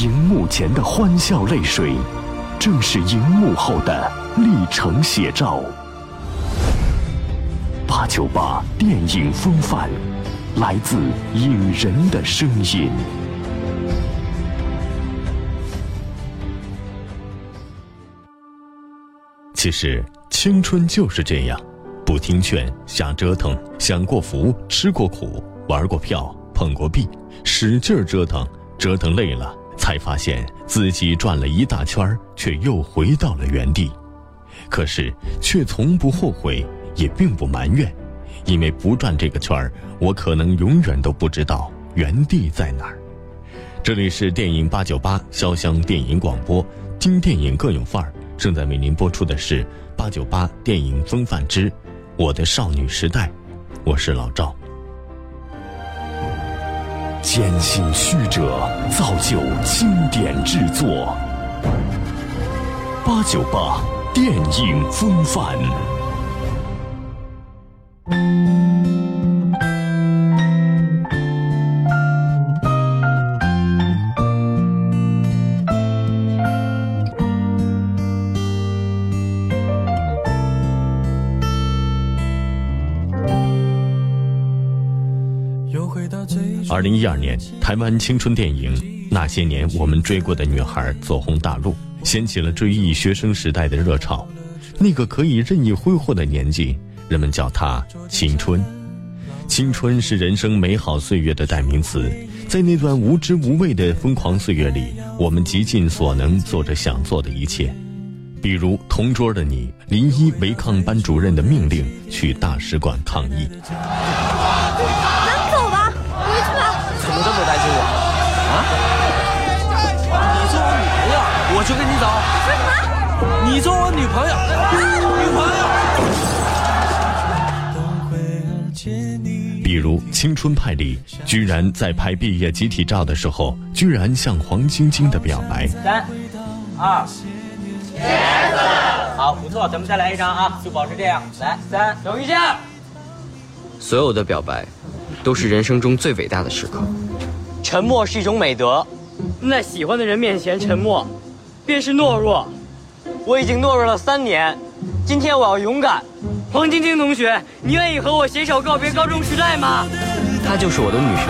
荧幕前的欢笑泪水，正是荧幕后的历程写照。八九八电影风范，来自影人的声音。其实青春就是这样，不听劝，瞎折腾，享过福，吃过苦，玩过票，碰过壁，使劲折腾，折腾累了，才发现自己转了一大圈却又回到了原地。可是却从不后悔，也并不埋怨，因为不转这个圈，我可能永远都不知道原地在哪儿。这里是电影八九八潇湘电影广播，听电影更有范儿。正在为您播出的是八九八电影风范之我的少女时代，我是老赵。艰辛曲折造就经典制作，八九八电影风范。零一二年，台湾青春电影《那些年我们追过的女孩》走红大陆，掀起了追忆学生时代的热潮。那个可以任意挥霍的年纪，人们叫它青春。青春是人生美好岁月的代名词，在那段无知无畏的疯狂岁月里，我们极尽所能做着想做的一切。比如同桌的你，临一违抗班主任的命令去大使馆抗议。担心我啊！你做我女朋友，我就跟你走。你做我女朋友，女朋友。比如《青春派》里，居然在拍毕业集体照的时候，居然向黄晶晶的表白。三、二、一，好，不错，咱们再来一张啊，就保持这样。来，三，等一下。所有的表白，都是人生中最伟大的时刻。沉默是一种美德，在喜欢的人面前沉默，便是懦弱。我已经懦弱了三年，今天我要勇敢。黄晶晶同学，你愿意和我携手告别高中时代吗？她就是我的女神。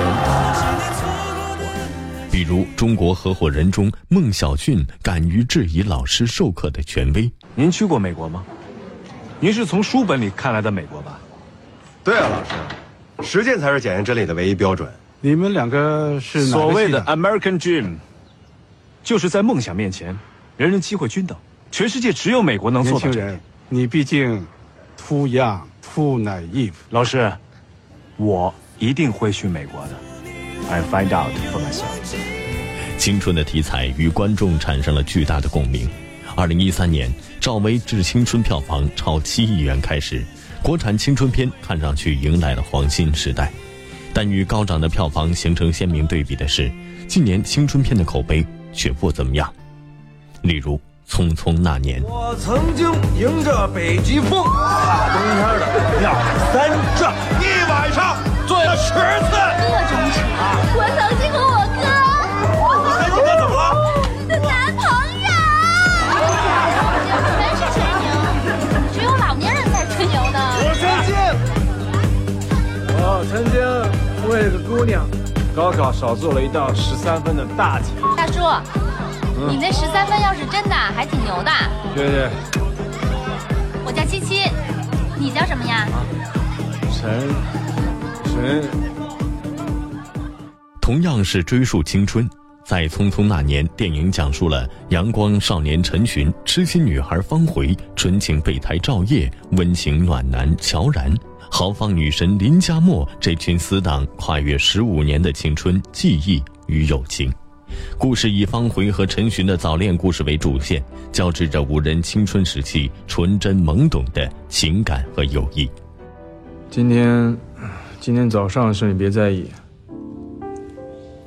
比如《中国合伙人》中，孟小俊敢于质疑老师授课的权威。您去过美国吗？您是从书本里看来的美国吧？对啊，老师，实践才是检验真理的唯一标准。你们两个是所谓的 American Dream，就是在梦想面前，人人机会均等。全世界只有美国能做到。年轻人，你毕竟 too young, too naive。老师，我一定会去美国的。I find out for myself。青春的题材与观众产生了巨大的共鸣。二零一三年，赵薇致青春票房超七亿元开始，国产青春片看上去迎来了黄金时代。但与高涨的票房形成鲜明对比的是，近年青春片的口碑却不怎么样。例如《匆匆那年》。我曾经迎着北极风，大冬天的绕三转，一晚上做了十次。各种扯！姑娘，高考少做了一道十三分的大题。大叔，你那十三分要是真的，还挺牛的。对对。我叫七七，你叫什么呀？陈陈。同样是追溯青春，在《匆匆那年》电影讲述了阳光少年陈寻、痴心女孩方茴、纯情备胎赵烨、温情暖男乔然。豪放女神林佳默这群死党跨越十五年的青春记忆与友情，故事以方茴和陈寻的早恋故事为主线，交织着五人青春时期纯真懵懂的情感和友谊。今天，今天早上的事你别在意。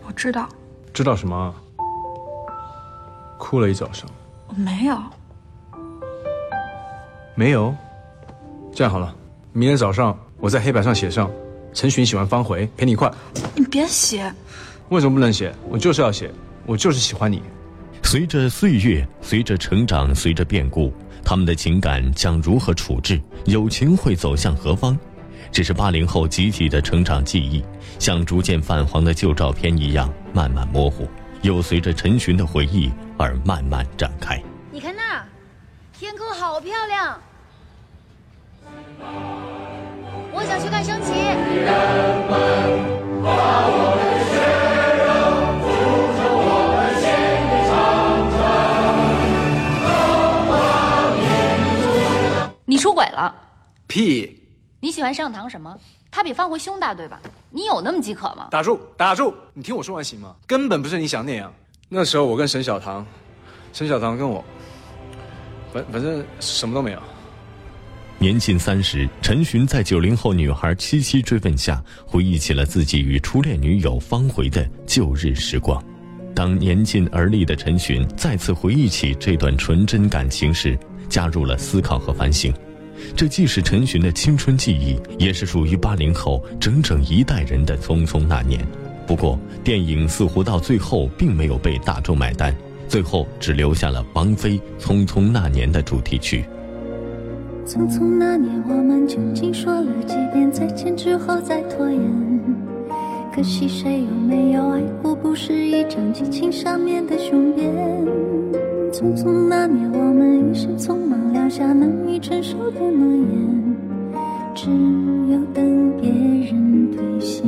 我知道。知道什么？哭了一早上。我没有。没有。这样好了。明天早上，我在黑板上写上陈寻喜欢方茴，陪你一块。你别写。为什么不能写？我就是要写。我就是喜欢你。随着岁月，随着成长，随着变故，他们的情感将如何处置？友情会走向何方？只是八零后集体的成长记忆，像逐渐泛黄的旧照片一样慢慢模糊，又随着陈寻的回忆而慢慢展开。你看那，天空好漂亮。我想去看升旗。你出轨了？屁！你喜欢上堂什么？他比方回胸大，对吧？你有那么饥渴吗？打住，打住！你听我说完行吗？根本不是你想那样。那时候我跟沈小棠，沈小棠跟我，反反正什么都没有。年近三十，陈寻在九零后女孩七七追问下，回忆起了自己与初恋女友方茴的旧日时光。当年近而立的陈寻再次回忆起这段纯真感情时，加入了思考和反省。这既是陈寻的青春记忆，也是属于八零后整整一代人的匆匆那年。不过，电影似乎到最后并没有被大众买单，最后只留下了王菲《匆匆那年》的主题曲。匆匆那年，我们究竟说了几遍再见之后再拖延？可惜谁有没有爱过？不是一张激情上面的雄辩。匆匆那年，我们一时匆忙撂下难以承受的诺言，只有等别人兑现。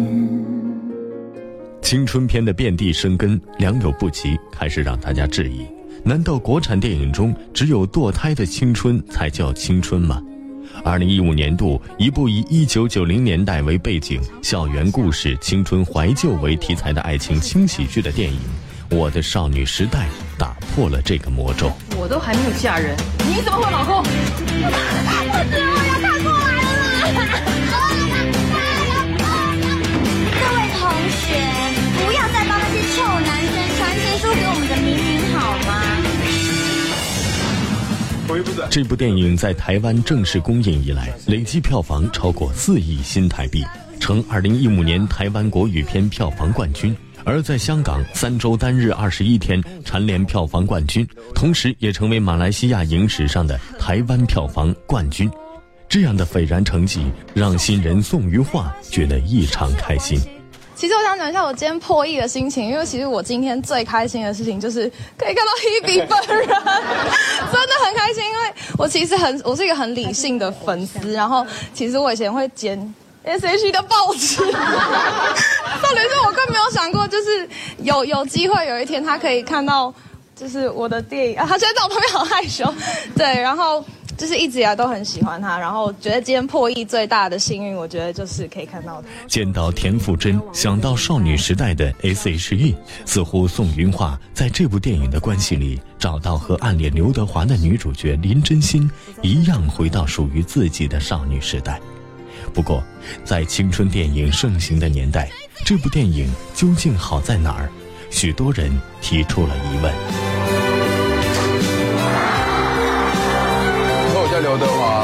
青春片的遍地生根，良莠不齐，开始让大家质疑。难道国产电影中只有堕胎的青春才叫青春吗？二零一五年度，一部以一九九零年代为背景、校园故事、青春怀旧为题材的爱情轻喜剧的电影《我的少女时代》打破了这个魔咒。我都还没有嫁人，你怎么会有老公？这部电影在台湾正式公映以来，累计票房超过四亿新台币，成二零一五年台湾国语片票房冠军；而在香港，三周单日二十一天蝉联票房冠军，同时也成为马来西亚影史上的台湾票房冠军。这样的斐然成绩，让新人宋于化觉得异常开心。其实我想讲一下我今天破亿的心情，因为其实我今天最开心的事情就是可以看到 Hebe 本人，真的很开心。因为我其实很，我是一个很理性的粉丝，然后其实我以前会剪 S H E 的报纸，重点是我更没有想过，就是有有机会有一天他可以看到，就是我的电影啊，他现在在我旁边好害羞，对，然后。就是一直以来都很喜欢他，然后觉得今天破亿最大的幸运，我觉得就是可以看到他。见到田馥甄，想到少女时代的 S.H.E，似乎宋云画在这部电影的关系里，找到和暗恋刘德华的女主角林真心一样，回到属于自己的少女时代。不过，在青春电影盛行的年代，这部电影究竟好在哪儿？许多人提出了疑问。刘德华，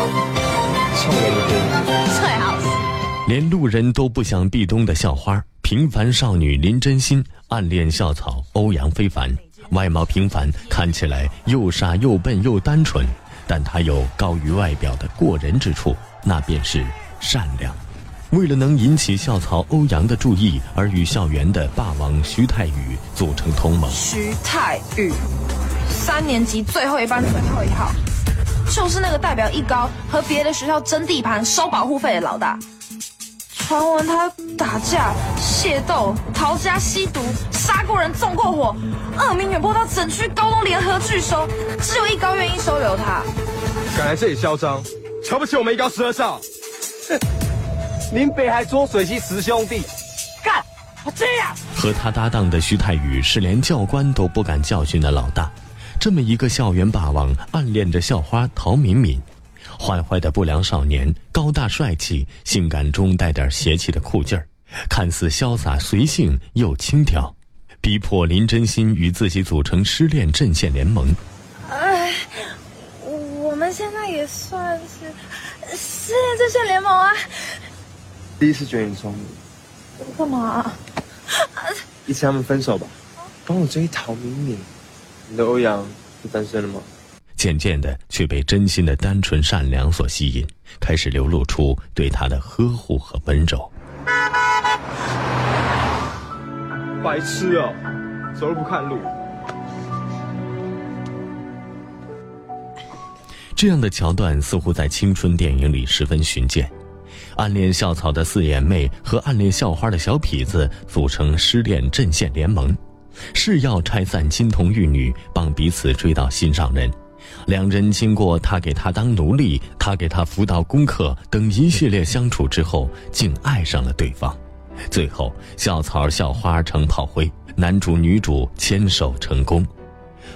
送给你最好是连路人都不想壁咚的校花，平凡少女林真心暗恋校草欧阳非凡，外貌平凡，看起来又傻又笨又单纯，但她有高于外表的过人之处，那便是善良。为了能引起校草欧阳的注意，而与校园的霸王徐太宇组成同盟。徐太宇，三年级最后一班最后一号。就是那个代表一高和别的学校争地盘、收保护费的老大。传闻他打架、械斗、逃家、吸毒、杀过人、纵过火，恶名远播到整区高中联合拒收，只有一高愿意收留他。敢来这里嚣张，瞧不起我们一高十二少？哼！林北海捉水系十兄弟，干！我这样。和他搭档的徐太宇是连教官都不敢教训的老大。这么一个校园霸王，暗恋着校花陶敏敏，坏坏的不良少年，高大帅气，性感中带点邪气的酷劲儿，看似潇洒随性又轻佻，逼迫林真心与自己组成失恋阵线联盟。哎，我们现在也算是失恋阵线联盟啊。第一次觉得你聪明。干嘛？一起他们分手吧。帮我追陶明明。你的欧阳是单身了吗？渐渐的，却被真心的单纯善良所吸引，开始流露出对他的呵护和温柔。白痴啊，走路不看路。这样的桥段似乎在青春电影里十分寻见。暗恋校草的四眼妹和暗恋校花的小痞子组成失恋阵线联盟，誓要拆散金童玉女，帮彼此追到心上人。两人经过他给他当奴隶，他给他辅导功课等一系列相处之后，竟爱上了对方。最后，校草校花成炮灰，男主女主牵手成功。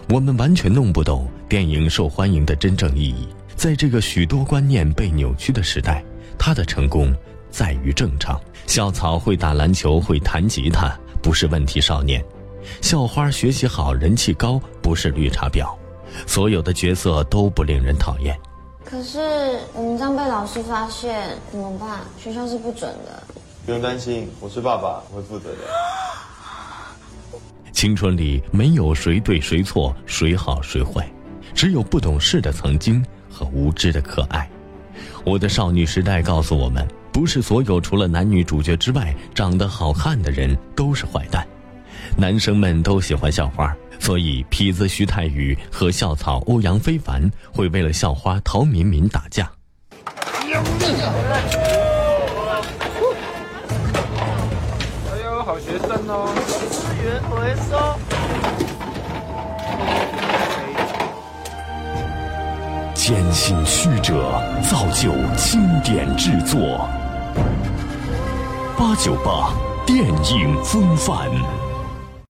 我们完全弄不懂电影受欢迎的真正意义。在这个许多观念被扭曲的时代，他的成功在于正常。校草会打篮球，会弹吉他，不是问题少年；校花学习好，人气高，不是绿茶婊。所有的角色都不令人讨厌。可是我们这样被老师发现怎么办？学校是不准的。不用担心，我是爸爸，我会负责的。青春里没有谁对谁错，谁好谁坏，只有不懂事的曾经和无知的可爱。我的少女时代告诉我们，不是所有除了男女主角之外长得好看的人都是坏蛋。男生们都喜欢校花，所以痞子徐太宇和校草欧阳非凡会为了校花陶敏敏打架。哎呦，好学生哦！资源回收。坚信曲折，造就经典制作。八九八电影风范。